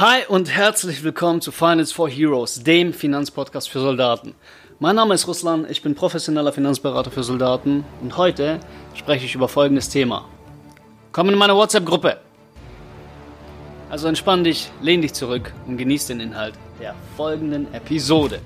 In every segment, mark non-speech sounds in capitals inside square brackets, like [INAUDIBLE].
Hi und herzlich willkommen zu Finance for Heroes, dem Finanzpodcast für Soldaten. Mein Name ist Ruslan, ich bin professioneller Finanzberater für Soldaten und heute spreche ich über folgendes Thema. Komm in meine WhatsApp-Gruppe. Also entspann dich, lehn dich zurück und genieß den Inhalt der folgenden Episode.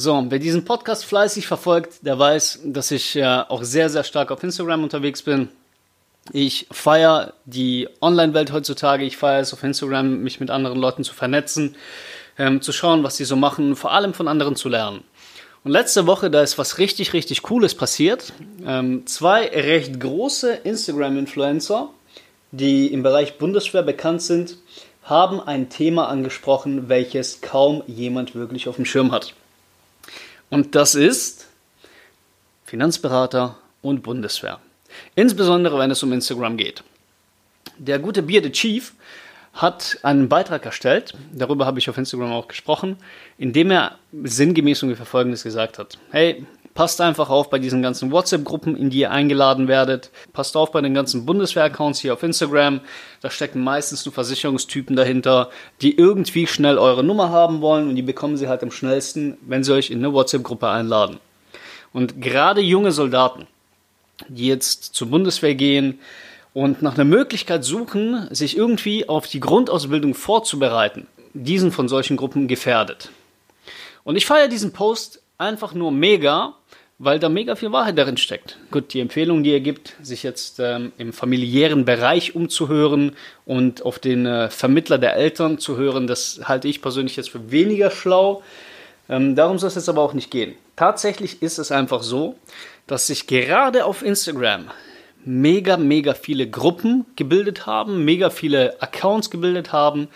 So, wer diesen Podcast fleißig verfolgt, der weiß, dass ich äh, auch sehr, sehr stark auf Instagram unterwegs bin. Ich feiere die Online-Welt heutzutage. Ich feiere es auf Instagram, mich mit anderen Leuten zu vernetzen, ähm, zu schauen, was sie so machen, vor allem von anderen zu lernen. Und letzte Woche, da ist was richtig, richtig Cooles passiert. Ähm, zwei recht große Instagram-Influencer, die im Bereich Bundeswehr bekannt sind, haben ein Thema angesprochen, welches kaum jemand wirklich auf dem Schirm hat. Und das ist Finanzberater und Bundeswehr. Insbesondere wenn es um Instagram geht. Der gute Bearded Chief hat einen Beitrag erstellt, darüber habe ich auf Instagram auch gesprochen, in dem er sinngemäß ungefähr Folgendes gesagt hat. Hey, Passt einfach auf bei diesen ganzen WhatsApp-Gruppen, in die ihr eingeladen werdet. Passt auf bei den ganzen Bundeswehr-Accounts hier auf Instagram. Da stecken meistens nur Versicherungstypen dahinter, die irgendwie schnell eure Nummer haben wollen und die bekommen sie halt am schnellsten, wenn sie euch in eine WhatsApp-Gruppe einladen. Und gerade junge Soldaten, die jetzt zur Bundeswehr gehen und nach einer Möglichkeit suchen, sich irgendwie auf die Grundausbildung vorzubereiten, diesen von solchen Gruppen gefährdet. Und ich feiere diesen Post einfach nur mega, weil da mega viel Wahrheit darin steckt. Gut, die Empfehlung, die er gibt, sich jetzt ähm, im familiären Bereich umzuhören und auf den äh, Vermittler der Eltern zu hören, das halte ich persönlich jetzt für weniger schlau. Ähm, darum soll es jetzt aber auch nicht gehen. Tatsächlich ist es einfach so, dass sich gerade auf Instagram mega, mega viele Gruppen gebildet haben, mega viele Accounts gebildet haben,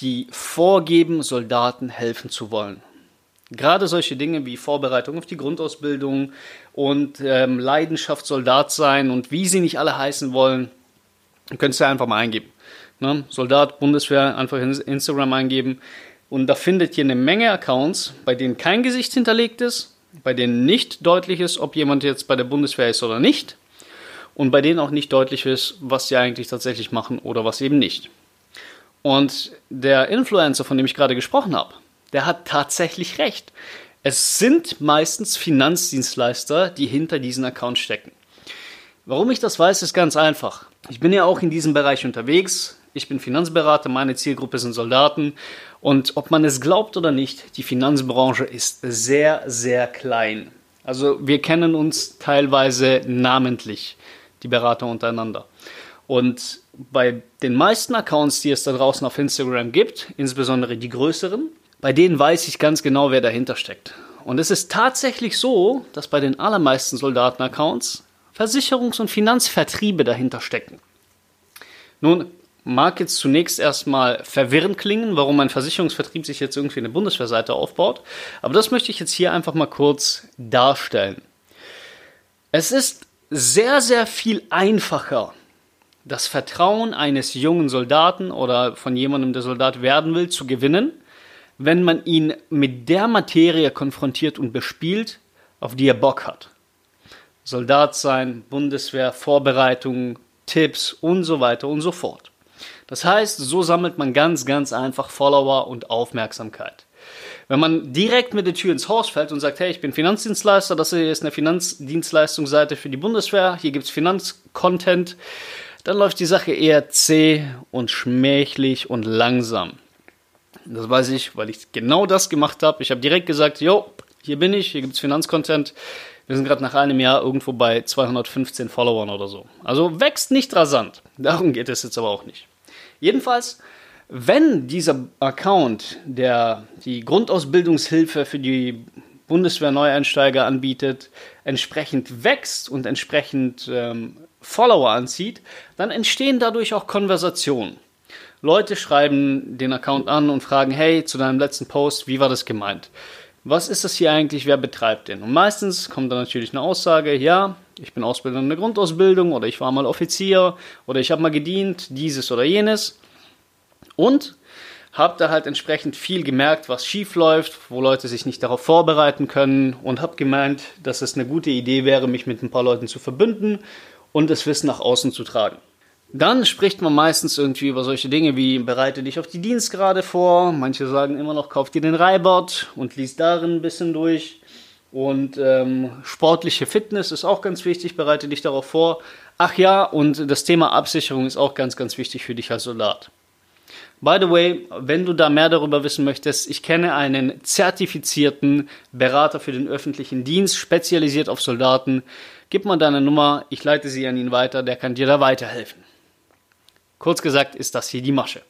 die vorgeben, Soldaten helfen zu wollen. Gerade solche Dinge wie Vorbereitung auf die Grundausbildung und ähm, Leidenschaft Soldat sein und wie sie nicht alle heißen wollen, könnt ihr einfach mal eingeben. Ne? Soldat, Bundeswehr, einfach in Instagram eingeben. Und da findet ihr eine Menge Accounts, bei denen kein Gesicht hinterlegt ist, bei denen nicht deutlich ist, ob jemand jetzt bei der Bundeswehr ist oder nicht. Und bei denen auch nicht deutlich ist, was sie eigentlich tatsächlich machen oder was eben nicht. Und der Influencer, von dem ich gerade gesprochen habe, der hat tatsächlich recht. Es sind meistens Finanzdienstleister, die hinter diesen Accounts stecken. Warum ich das weiß, ist ganz einfach. Ich bin ja auch in diesem Bereich unterwegs. Ich bin Finanzberater, meine Zielgruppe sind Soldaten. Und ob man es glaubt oder nicht, die Finanzbranche ist sehr, sehr klein. Also wir kennen uns teilweise namentlich, die Berater untereinander. Und bei den meisten Accounts, die es da draußen auf Instagram gibt, insbesondere die größeren, bei denen weiß ich ganz genau, wer dahinter steckt. Und es ist tatsächlich so, dass bei den allermeisten Soldatenaccounts Versicherungs- und Finanzvertriebe dahinter stecken. Nun, mag jetzt zunächst erstmal verwirrend klingen, warum ein Versicherungsvertrieb sich jetzt irgendwie eine Bundeswehrseite aufbaut, aber das möchte ich jetzt hier einfach mal kurz darstellen. Es ist sehr, sehr viel einfacher, das Vertrauen eines jungen Soldaten oder von jemandem, der Soldat werden will, zu gewinnen, wenn man ihn mit der Materie konfrontiert und bespielt, auf die er Bock hat. Soldat sein, Bundeswehr, Vorbereitungen, Tipps und so weiter und so fort. Das heißt, so sammelt man ganz, ganz einfach Follower und Aufmerksamkeit. Wenn man direkt mit der Tür ins Haus fällt und sagt, hey, ich bin Finanzdienstleister, das hier ist eine Finanzdienstleistungsseite für die Bundeswehr, hier gibt es Finanzcontent, dann läuft die Sache eher zäh und schmächlich und langsam. Das weiß ich, weil ich genau das gemacht habe. Ich habe direkt gesagt, jo, hier bin ich, hier gibt es Finanzcontent. Wir sind gerade nach einem Jahr irgendwo bei 215 Followern oder so. Also wächst nicht rasant. Darum geht es jetzt aber auch nicht. Jedenfalls, wenn dieser Account, der die Grundausbildungshilfe für die Bundeswehr-Neueinsteiger anbietet, entsprechend wächst und entsprechend ähm, Follower anzieht, dann entstehen dadurch auch Konversationen. Leute schreiben den Account an und fragen, hey, zu deinem letzten Post, wie war das gemeint? Was ist das hier eigentlich? Wer betreibt den? Und meistens kommt dann natürlich eine Aussage, ja, ich bin Ausbilder in der Grundausbildung oder ich war mal Offizier oder ich habe mal gedient, dieses oder jenes. Und habe da halt entsprechend viel gemerkt, was schief läuft, wo Leute sich nicht darauf vorbereiten können und habe gemeint, dass es eine gute Idee wäre, mich mit ein paar Leuten zu verbünden und das Wissen nach außen zu tragen. Dann spricht man meistens irgendwie über solche Dinge wie bereite dich auf die Dienstgrade vor. Manche sagen immer noch, kauf dir den Reibert und lies darin ein bisschen durch. Und ähm, sportliche Fitness ist auch ganz wichtig, bereite dich darauf vor. Ach ja, und das Thema Absicherung ist auch ganz, ganz wichtig für dich als Soldat. By the way, wenn du da mehr darüber wissen möchtest, ich kenne einen zertifizierten Berater für den öffentlichen Dienst, spezialisiert auf Soldaten. Gib mal deine Nummer, ich leite sie an ihn weiter, der kann dir da weiterhelfen. Kurz gesagt ist das hier die Masche.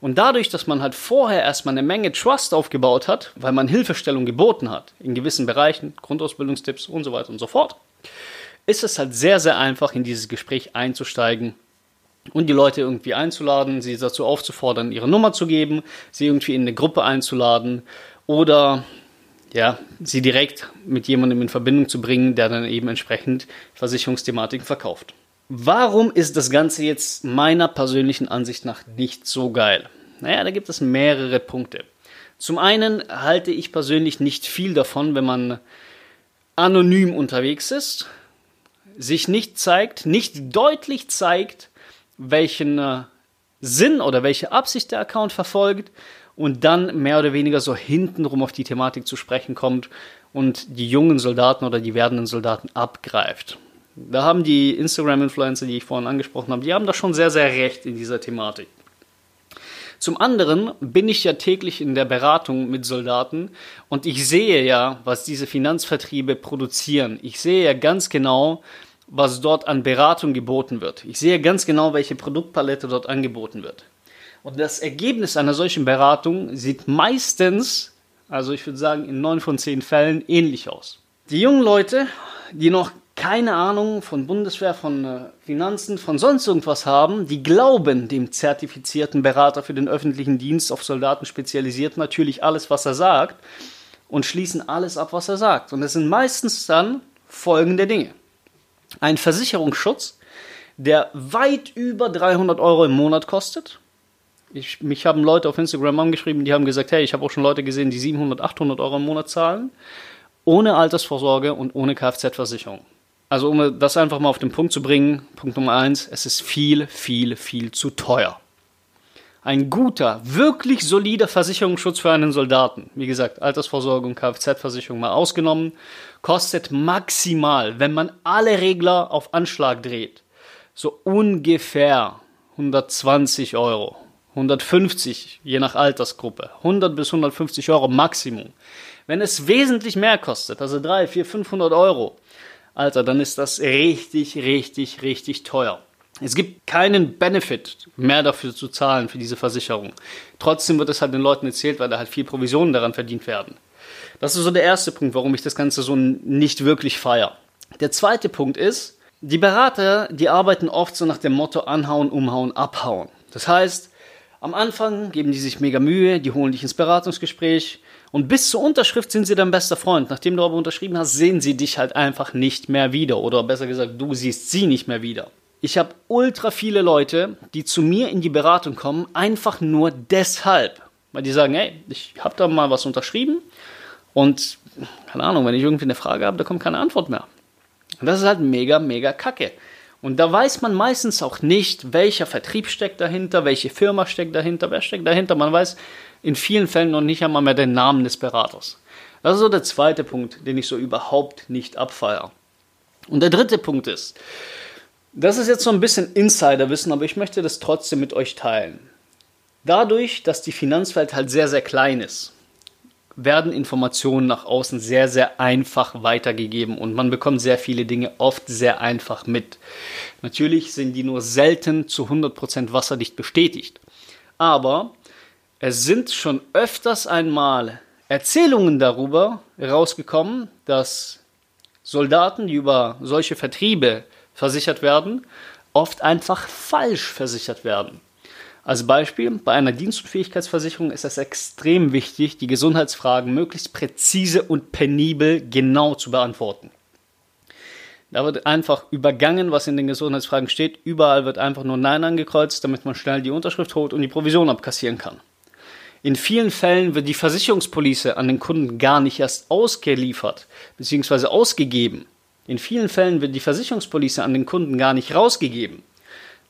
Und dadurch, dass man halt vorher erstmal eine Menge Trust aufgebaut hat, weil man Hilfestellung geboten hat, in gewissen Bereichen, Grundausbildungstipps und so weiter und so fort, ist es halt sehr, sehr einfach, in dieses Gespräch einzusteigen und die Leute irgendwie einzuladen, sie dazu aufzufordern, ihre Nummer zu geben, sie irgendwie in eine Gruppe einzuladen oder ja, sie direkt mit jemandem in Verbindung zu bringen, der dann eben entsprechend Versicherungsthematiken verkauft. Warum ist das Ganze jetzt meiner persönlichen Ansicht nach nicht so geil? Naja, da gibt es mehrere Punkte. Zum einen halte ich persönlich nicht viel davon, wenn man anonym unterwegs ist, sich nicht zeigt, nicht deutlich zeigt, welchen äh, Sinn oder welche Absicht der Account verfolgt und dann mehr oder weniger so hintenrum auf die Thematik zu sprechen kommt und die jungen Soldaten oder die werdenden Soldaten abgreift. Da haben die Instagram-Influencer, die ich vorhin angesprochen habe, die haben da schon sehr, sehr recht in dieser Thematik. Zum anderen bin ich ja täglich in der Beratung mit Soldaten und ich sehe ja, was diese Finanzvertriebe produzieren. Ich sehe ja ganz genau, was dort an Beratung geboten wird. Ich sehe ganz genau, welche Produktpalette dort angeboten wird. Und das Ergebnis einer solchen Beratung sieht meistens, also ich würde sagen in neun von zehn Fällen, ähnlich aus. Die jungen Leute, die noch keine Ahnung von Bundeswehr, von äh, Finanzen, von sonst irgendwas haben, die glauben dem zertifizierten Berater für den öffentlichen Dienst auf Soldaten spezialisiert natürlich alles, was er sagt und schließen alles ab, was er sagt. Und es sind meistens dann folgende Dinge ein Versicherungsschutz, der weit über 300 Euro im Monat kostet. Ich, mich haben Leute auf Instagram angeschrieben, die haben gesagt, hey, ich habe auch schon Leute gesehen, die 700, 800 Euro im Monat zahlen, ohne Altersvorsorge und ohne Kfz-Versicherung. Also um das einfach mal auf den Punkt zu bringen, Punkt Nummer eins, es ist viel, viel, viel zu teuer. Ein guter, wirklich solider Versicherungsschutz für einen Soldaten, wie gesagt, Altersvorsorge und Kfz-Versicherung mal ausgenommen, kostet maximal, wenn man alle Regler auf Anschlag dreht, so ungefähr 120 Euro. 150, je nach Altersgruppe. 100 bis 150 Euro Maximum. Wenn es wesentlich mehr kostet, also 3, 4, 500 Euro, Alter, dann ist das richtig, richtig, richtig teuer. Es gibt keinen Benefit mehr dafür zu zahlen für diese Versicherung. Trotzdem wird es halt den Leuten erzählt, weil da halt viel Provisionen daran verdient werden. Das ist so der erste Punkt, warum ich das Ganze so nicht wirklich feiere. Der zweite Punkt ist, die Berater, die arbeiten oft so nach dem Motto anhauen, umhauen, abhauen. Das heißt, am Anfang geben die sich mega Mühe, die holen dich ins Beratungsgespräch und bis zur Unterschrift sind sie dein bester Freund. Nachdem du aber unterschrieben hast, sehen sie dich halt einfach nicht mehr wieder oder besser gesagt, du siehst sie nicht mehr wieder. Ich habe ultra viele Leute, die zu mir in die Beratung kommen, einfach nur deshalb. Weil die sagen, hey, ich habe da mal was unterschrieben und keine Ahnung, wenn ich irgendwie eine Frage habe, da kommt keine Antwort mehr. Und das ist halt mega, mega kacke. Und da weiß man meistens auch nicht, welcher Vertrieb steckt dahinter, welche Firma steckt dahinter, wer steckt dahinter. Man weiß in vielen Fällen noch nicht einmal mehr den Namen des Beraters. Das ist so der zweite Punkt, den ich so überhaupt nicht abfeiere. Und der dritte Punkt ist, das ist jetzt so ein bisschen Insiderwissen, aber ich möchte das trotzdem mit euch teilen. Dadurch, dass die Finanzwelt halt sehr, sehr klein ist, werden Informationen nach außen sehr, sehr einfach weitergegeben und man bekommt sehr viele Dinge oft sehr einfach mit. Natürlich sind die nur selten zu 100% wasserdicht bestätigt. Aber es sind schon öfters einmal Erzählungen darüber rausgekommen, dass Soldaten, die über solche Vertriebe versichert werden, oft einfach falsch versichert werden. Als Beispiel, bei einer Dienstunfähigkeitsversicherung ist es extrem wichtig, die Gesundheitsfragen möglichst präzise und penibel genau zu beantworten. Da wird einfach übergangen, was in den Gesundheitsfragen steht. Überall wird einfach nur Nein angekreuzt, damit man schnell die Unterschrift holt und die Provision abkassieren kann. In vielen Fällen wird die Versicherungspolice an den Kunden gar nicht erst ausgeliefert bzw. ausgegeben. In vielen Fällen wird die Versicherungspolice an den Kunden gar nicht rausgegeben.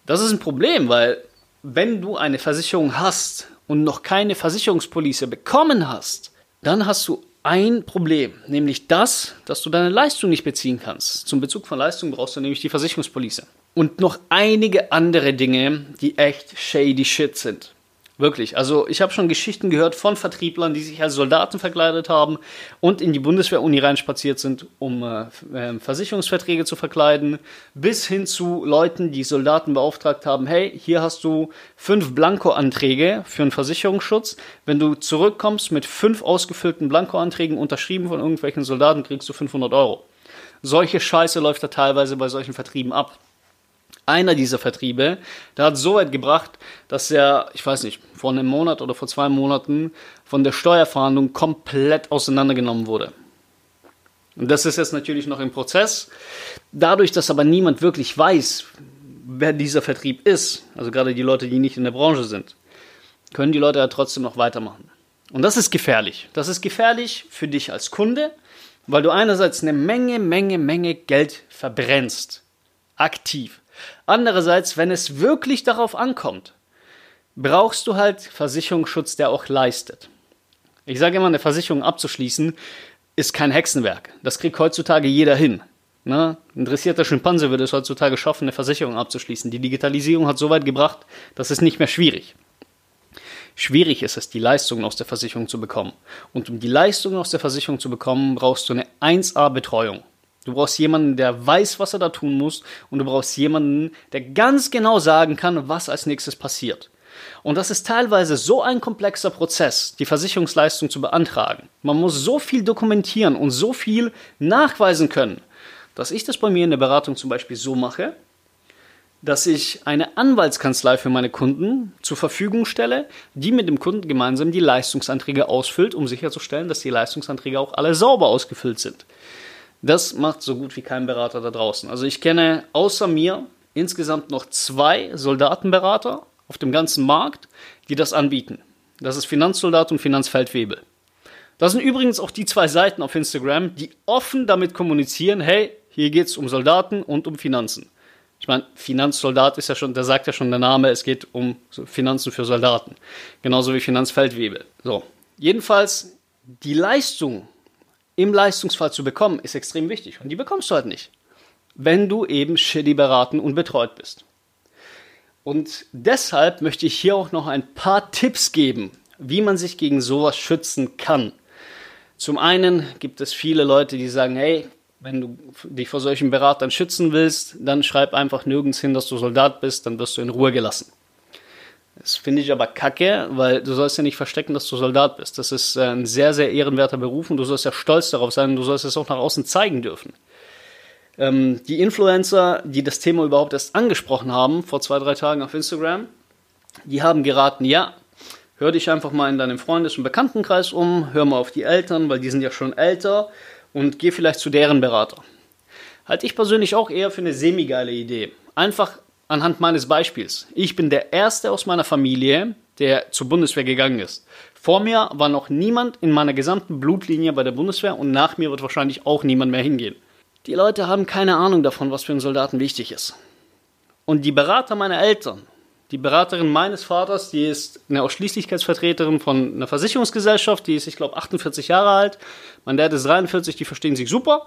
Das ist ein Problem, weil wenn du eine Versicherung hast und noch keine Versicherungspolice bekommen hast, dann hast du ein Problem, nämlich das, dass du deine Leistung nicht beziehen kannst. Zum Bezug von Leistung brauchst du nämlich die Versicherungspolice. Und noch einige andere Dinge, die echt shady shit sind. Wirklich. Also ich habe schon Geschichten gehört von Vertrieblern, die sich als Soldaten verkleidet haben und in die Bundeswehr-Uni reinspaziert sind, um äh, ähm, Versicherungsverträge zu verkleiden, bis hin zu Leuten, die Soldaten beauftragt haben, hey, hier hast du fünf Blanko-Anträge für einen Versicherungsschutz. Wenn du zurückkommst mit fünf ausgefüllten Blanko-Anträgen unterschrieben von irgendwelchen Soldaten, kriegst du 500 Euro. Solche Scheiße läuft da teilweise bei solchen Vertrieben ab einer dieser Vertriebe, der hat so weit gebracht, dass er, ich weiß nicht, vor einem Monat oder vor zwei Monaten von der Steuerfahndung komplett auseinandergenommen wurde. Und das ist jetzt natürlich noch im Prozess. Dadurch, dass aber niemand wirklich weiß, wer dieser Vertrieb ist, also gerade die Leute, die nicht in der Branche sind, können die Leute ja trotzdem noch weitermachen. Und das ist gefährlich. Das ist gefährlich für dich als Kunde, weil du einerseits eine Menge, Menge, Menge Geld verbrennst. Aktiv. Andererseits, wenn es wirklich darauf ankommt, brauchst du halt Versicherungsschutz, der auch leistet. Ich sage immer, eine Versicherung abzuschließen ist kein Hexenwerk. Das kriegt heutzutage jeder hin. Ne? Interessierter Schimpanse würde es heutzutage schaffen, eine Versicherung abzuschließen. Die Digitalisierung hat so weit gebracht, dass es nicht mehr schwierig. Schwierig ist es, die Leistungen aus der Versicherung zu bekommen. Und um die Leistungen aus der Versicherung zu bekommen, brauchst du eine 1A-Betreuung. Du brauchst jemanden, der weiß, was er da tun muss. Und du brauchst jemanden, der ganz genau sagen kann, was als nächstes passiert. Und das ist teilweise so ein komplexer Prozess, die Versicherungsleistung zu beantragen. Man muss so viel dokumentieren und so viel nachweisen können, dass ich das bei mir in der Beratung zum Beispiel so mache, dass ich eine Anwaltskanzlei für meine Kunden zur Verfügung stelle, die mit dem Kunden gemeinsam die Leistungsanträge ausfüllt, um sicherzustellen, dass die Leistungsanträge auch alle sauber ausgefüllt sind. Das macht so gut wie kein Berater da draußen. Also ich kenne außer mir insgesamt noch zwei Soldatenberater auf dem ganzen Markt, die das anbieten. Das ist Finanzsoldat und Finanzfeldwebel. Das sind übrigens auch die zwei Seiten auf Instagram, die offen damit kommunizieren, hey, hier geht es um Soldaten und um Finanzen. Ich meine, Finanzsoldat ist ja schon, da sagt ja schon der Name, es geht um Finanzen für Soldaten. Genauso wie Finanzfeldwebel. So. Jedenfalls, die Leistung im Leistungsfall zu bekommen, ist extrem wichtig. Und die bekommst du halt nicht, wenn du eben shitty beraten und betreut bist. Und deshalb möchte ich hier auch noch ein paar Tipps geben, wie man sich gegen sowas schützen kann. Zum einen gibt es viele Leute, die sagen, hey, wenn du dich vor solchen Beratern schützen willst, dann schreib einfach nirgends hin, dass du Soldat bist, dann wirst du in Ruhe gelassen. Das finde ich aber kacke, weil du sollst ja nicht verstecken, dass du Soldat bist. Das ist äh, ein sehr, sehr ehrenwerter Beruf und du sollst ja stolz darauf sein und du sollst es auch nach außen zeigen dürfen. Ähm, die Influencer, die das Thema überhaupt erst angesprochen haben, vor zwei, drei Tagen auf Instagram, die haben geraten, ja, hör dich einfach mal in deinem Freundes- und Bekanntenkreis um, hör mal auf die Eltern, weil die sind ja schon älter und geh vielleicht zu deren Berater. Halte ich persönlich auch eher für eine semi-geile Idee. Einfach anhand meines Beispiels. Ich bin der Erste aus meiner Familie, der zur Bundeswehr gegangen ist. Vor mir war noch niemand in meiner gesamten Blutlinie bei der Bundeswehr und nach mir wird wahrscheinlich auch niemand mehr hingehen. Die Leute haben keine Ahnung davon, was für einen Soldaten wichtig ist. Und die Berater meiner Eltern, die Beraterin meines Vaters, die ist eine Ausschließlichkeitsvertreterin von einer Versicherungsgesellschaft, die ist, ich glaube, 48 Jahre alt. Mein Dad ist 43, die verstehen sich super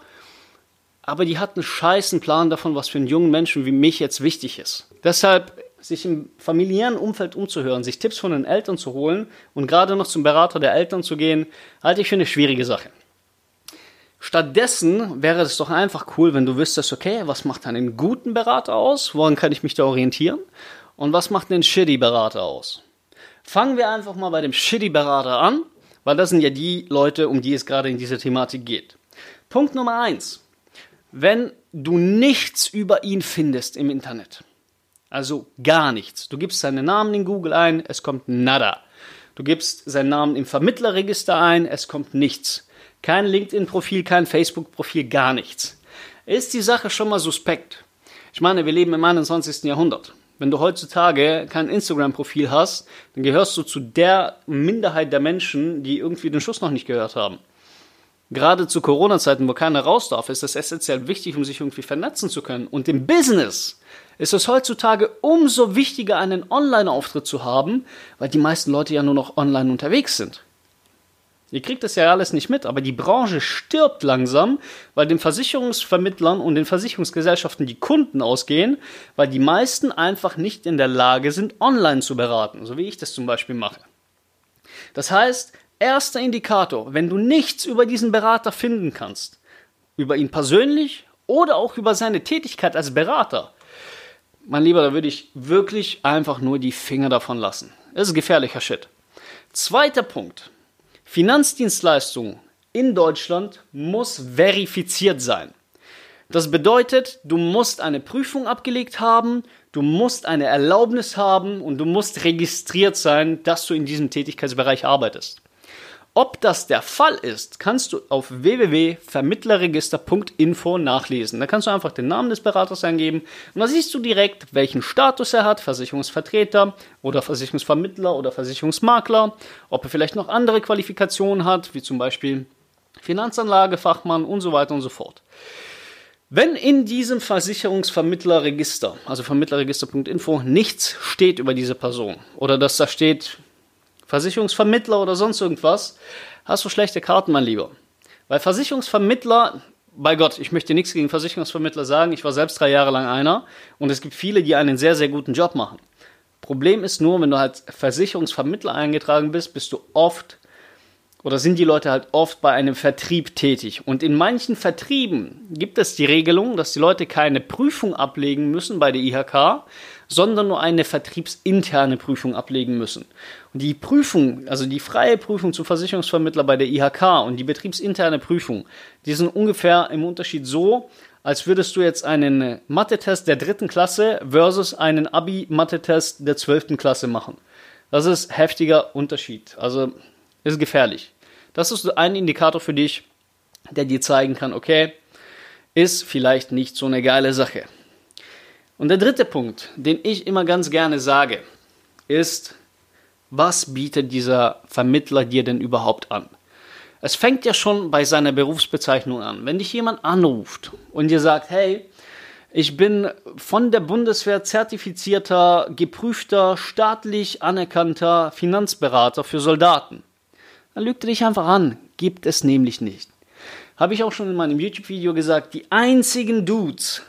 aber die hat einen scheißen Plan davon, was für einen jungen Menschen wie mich jetzt wichtig ist. Deshalb sich im familiären Umfeld umzuhören, sich Tipps von den Eltern zu holen und gerade noch zum Berater der Eltern zu gehen, halte ich für eine schwierige Sache. Stattdessen wäre es doch einfach cool, wenn du wüsstest, okay, was macht einen guten Berater aus? Woran kann ich mich da orientieren? Und was macht einen shitty Berater aus? Fangen wir einfach mal bei dem shitty Berater an, weil das sind ja die Leute, um die es gerade in dieser Thematik geht. Punkt Nummer eins wenn du nichts über ihn findest im Internet. Also gar nichts. Du gibst seinen Namen in Google ein, es kommt nada. Du gibst seinen Namen im Vermittlerregister ein, es kommt nichts. Kein LinkedIn-Profil, kein Facebook-Profil, gar nichts. Ist die Sache schon mal suspekt? Ich meine, wir leben im 21. Jahrhundert. Wenn du heutzutage kein Instagram-Profil hast, dann gehörst du zu der Minderheit der Menschen, die irgendwie den Schuss noch nicht gehört haben. Gerade zu Corona-Zeiten, wo keiner raus darf, ist das essentiell wichtig, um sich irgendwie vernetzen zu können. Und im Business ist es heutzutage umso wichtiger, einen Online-Auftritt zu haben, weil die meisten Leute ja nur noch online unterwegs sind. Ihr kriegt das ja alles nicht mit, aber die Branche stirbt langsam, weil den Versicherungsvermittlern und den Versicherungsgesellschaften die Kunden ausgehen, weil die meisten einfach nicht in der Lage sind, online zu beraten, so wie ich das zum Beispiel mache. Das heißt, erster Indikator, wenn du nichts über diesen Berater finden kannst, über ihn persönlich oder auch über seine Tätigkeit als Berater, mein Lieber, da würde ich wirklich einfach nur die Finger davon lassen. Das ist gefährlicher Shit. Zweiter Punkt. Finanzdienstleistung in Deutschland muss verifiziert sein. Das bedeutet, du musst eine Prüfung abgelegt haben, du musst eine Erlaubnis haben und du musst registriert sein, dass du in diesem Tätigkeitsbereich arbeitest. Ob das der Fall ist, kannst du auf www.vermittlerregister.info nachlesen. Da kannst du einfach den Namen des Beraters eingeben und da siehst du direkt, welchen Status er hat, Versicherungsvertreter oder Versicherungsvermittler oder Versicherungsmakler, ob er vielleicht noch andere Qualifikationen hat, wie zum Beispiel Finanzanlagefachmann und so weiter und so fort. Wenn in diesem Versicherungsvermittlerregister, also vermittlerregister.info, nichts steht über diese Person oder dass da steht, Versicherungsvermittler oder sonst irgendwas, hast du schlechte Karten, mein Lieber. Weil Versicherungsvermittler, bei Gott, ich möchte nichts gegen Versicherungsvermittler sagen, ich war selbst drei Jahre lang einer und es gibt viele, die einen sehr, sehr guten Job machen. Problem ist nur, wenn du als Versicherungsvermittler eingetragen bist, bist du oft oder sind die Leute halt oft bei einem Vertrieb tätig. Und in manchen Vertrieben gibt es die Regelung, dass die Leute keine Prüfung ablegen müssen bei der IHK, sondern nur eine vertriebsinterne Prüfung ablegen müssen. Und die Prüfung, also die freie Prüfung zum Versicherungsvermittler bei der IHK und die betriebsinterne Prüfung, die sind ungefähr im Unterschied so, als würdest du jetzt einen Mathe-Test der dritten Klasse versus einen Abi-Mathe-Test der zwölften Klasse machen. Das ist heftiger Unterschied. Also ist gefährlich. Das ist ein Indikator für dich, der dir zeigen kann, okay, ist vielleicht nicht so eine geile Sache. Und der dritte Punkt, den ich immer ganz gerne sage, ist, was bietet dieser Vermittler dir denn überhaupt an? Es fängt ja schon bei seiner Berufsbezeichnung an. Wenn dich jemand anruft und dir sagt, hey, ich bin von der Bundeswehr zertifizierter, geprüfter, staatlich anerkannter Finanzberater für Soldaten, dann lügt er dich einfach an. Gibt es nämlich nicht. Habe ich auch schon in meinem YouTube-Video gesagt, die einzigen Dudes,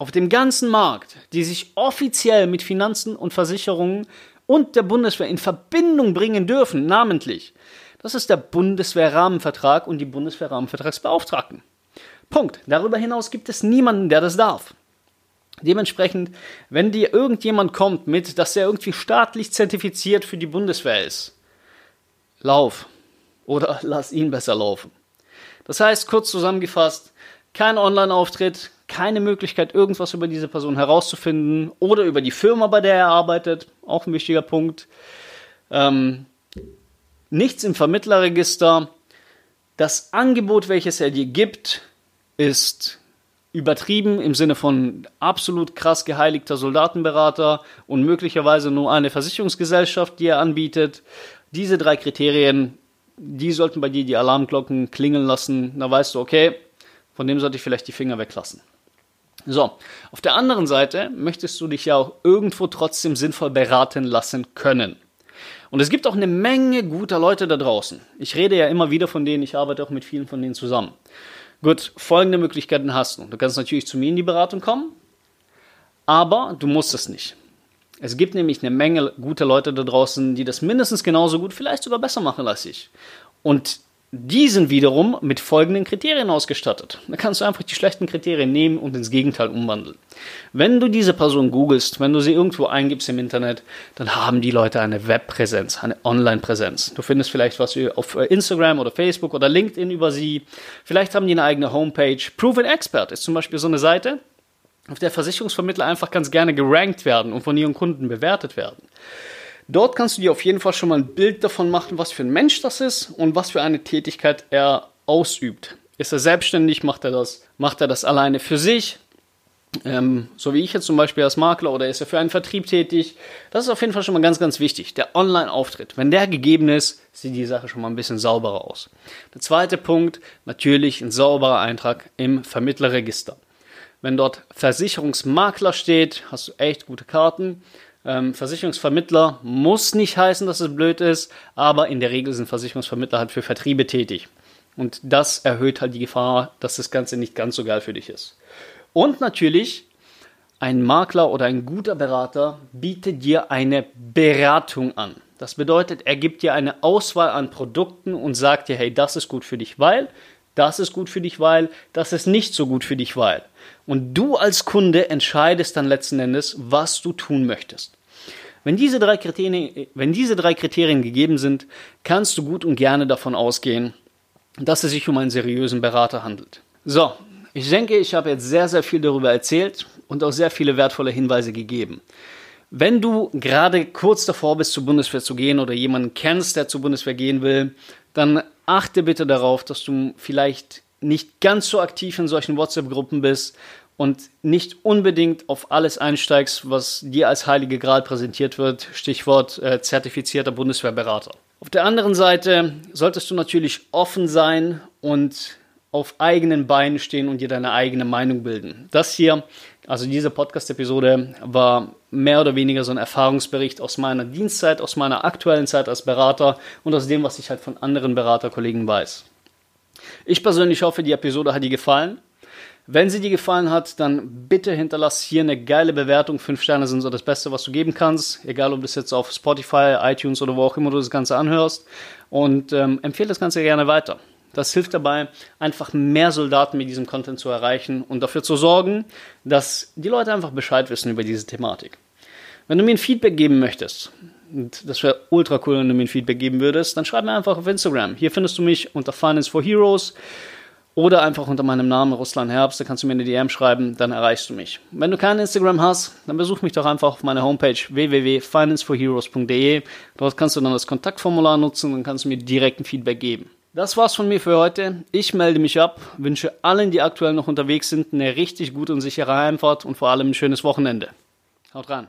auf dem ganzen Markt, die sich offiziell mit Finanzen und Versicherungen und der Bundeswehr in Verbindung bringen dürfen, namentlich, das ist der Bundeswehrrahmenvertrag und die Bundeswehrrahmenvertragsbeauftragten. Punkt. Darüber hinaus gibt es niemanden, der das darf. Dementsprechend, wenn dir irgendjemand kommt mit, dass er irgendwie staatlich zertifiziert für die Bundeswehr ist, lauf oder [LAUGHS] lass ihn besser laufen. Das heißt, kurz zusammengefasst, kein Online-Auftritt, keine Möglichkeit, irgendwas über diese Person herauszufinden oder über die Firma, bei der er arbeitet, auch ein wichtiger Punkt. Ähm, nichts im Vermittlerregister. Das Angebot, welches er dir gibt, ist übertrieben im Sinne von absolut krass geheiligter Soldatenberater und möglicherweise nur eine Versicherungsgesellschaft, die er anbietet. Diese drei Kriterien, die sollten bei dir die Alarmglocken klingeln lassen. Da weißt du, okay, von dem sollte ich vielleicht die Finger weglassen. So, auf der anderen Seite möchtest du dich ja auch irgendwo trotzdem sinnvoll beraten lassen können. Und es gibt auch eine Menge guter Leute da draußen. Ich rede ja immer wieder von denen, ich arbeite auch mit vielen von denen zusammen. Gut, folgende Möglichkeiten hast du. Du kannst natürlich zu mir in die Beratung kommen, aber du musst es nicht. Es gibt nämlich eine Menge guter Leute da draußen, die das mindestens genauso gut, vielleicht sogar besser machen als ich. Und die sind wiederum mit folgenden Kriterien ausgestattet. Da kannst du einfach die schlechten Kriterien nehmen und ins Gegenteil umwandeln. Wenn du diese Person googelst, wenn du sie irgendwo eingibst im Internet, dann haben die Leute eine Webpräsenz, eine Online-Präsenz. Du findest vielleicht was auf Instagram oder Facebook oder LinkedIn über sie. Vielleicht haben die eine eigene Homepage. Proven Expert ist zum Beispiel so eine Seite. auf der Versicherungsvermittler einfach ganz gerne gerankt werden und von ihren Kunden bewertet werden. Dort kannst du dir auf jeden Fall schon mal ein Bild davon machen, was für ein Mensch das ist und was für eine Tätigkeit er ausübt. Ist er selbstständig? Macht er das? Macht er das alleine für sich? Ähm, so wie ich jetzt zum Beispiel als Makler oder ist er für einen Vertrieb tätig? Das ist auf jeden Fall schon mal ganz, ganz wichtig. Der Online-Auftritt, wenn der gegeben ist, sieht die Sache schon mal ein bisschen sauberer aus. Der zweite Punkt, natürlich ein sauberer Eintrag im Vermittlerregister. Wenn dort Versicherungsmakler steht, hast du echt gute Karten. Ähm, Versicherungsvermittler muss nicht heißen, dass es blöd ist, aber in der Regel sind Versicherungsvermittler halt für Vertriebe tätig. Und das erhöht halt die Gefahr, dass das Ganze nicht ganz so geil für dich ist. Und natürlich, ein Makler oder ein guter Berater bietet dir eine Beratung an. Das bedeutet, er gibt dir eine Auswahl an Produkten und sagt dir, hey, das ist gut für dich, weil, das ist gut für dich, weil, das ist nicht so gut für dich, weil. Und du als Kunde entscheidest dann letzten Endes, was du tun möchtest. Wenn diese drei Kriterien, wenn diese drei Kriterien gegeben sind, kannst du gut und gerne davon ausgehen, dass es sich um einen seriösen Berater handelt. So, ich denke, ich habe jetzt sehr, sehr viel darüber erzählt und auch sehr viele wertvolle Hinweise gegeben. Wenn du gerade kurz davor bist, zur Bundeswehr zu gehen oder jemanden kennst, der zur Bundeswehr gehen will, dann achte bitte darauf, dass du vielleicht nicht ganz so aktiv in solchen WhatsApp-Gruppen bist und nicht unbedingt auf alles einsteigst, was dir als heilige Gral präsentiert wird, Stichwort äh, zertifizierter Bundeswehrberater. Auf der anderen Seite solltest du natürlich offen sein und auf eigenen Beinen stehen und dir deine eigene Meinung bilden. Das hier, also diese Podcast-Episode, war mehr oder weniger so ein Erfahrungsbericht aus meiner Dienstzeit, aus meiner aktuellen Zeit als Berater und aus dem, was ich halt von anderen Beraterkollegen weiß. Ich persönlich hoffe, die Episode hat dir gefallen. Wenn sie dir gefallen hat, dann bitte hinterlass hier eine geile Bewertung. Fünf Sterne sind so das Beste, was du geben kannst. Egal, ob du das jetzt auf Spotify, iTunes oder wo auch immer du das Ganze anhörst. Und ähm, empfehle das Ganze gerne weiter. Das hilft dabei, einfach mehr Soldaten mit diesem Content zu erreichen und dafür zu sorgen, dass die Leute einfach Bescheid wissen über diese Thematik. Wenn du mir ein Feedback geben möchtest, und das wäre ultra cool, wenn du mir ein Feedback geben würdest, dann schreib mir einfach auf Instagram. Hier findest du mich unter Finance for Heroes oder einfach unter meinem Namen Russland Herbst. Da kannst du mir eine DM schreiben, dann erreichst du mich. Wenn du kein Instagram hast, dann besuch mich doch einfach auf meiner Homepage www.financeforheroes.de. Dort kannst du dann das Kontaktformular nutzen und kannst mir direkt ein Feedback geben. Das war's von mir für heute. Ich melde mich ab, wünsche allen, die aktuell noch unterwegs sind, eine richtig gute und sichere Heimfahrt und vor allem ein schönes Wochenende. Haut rein.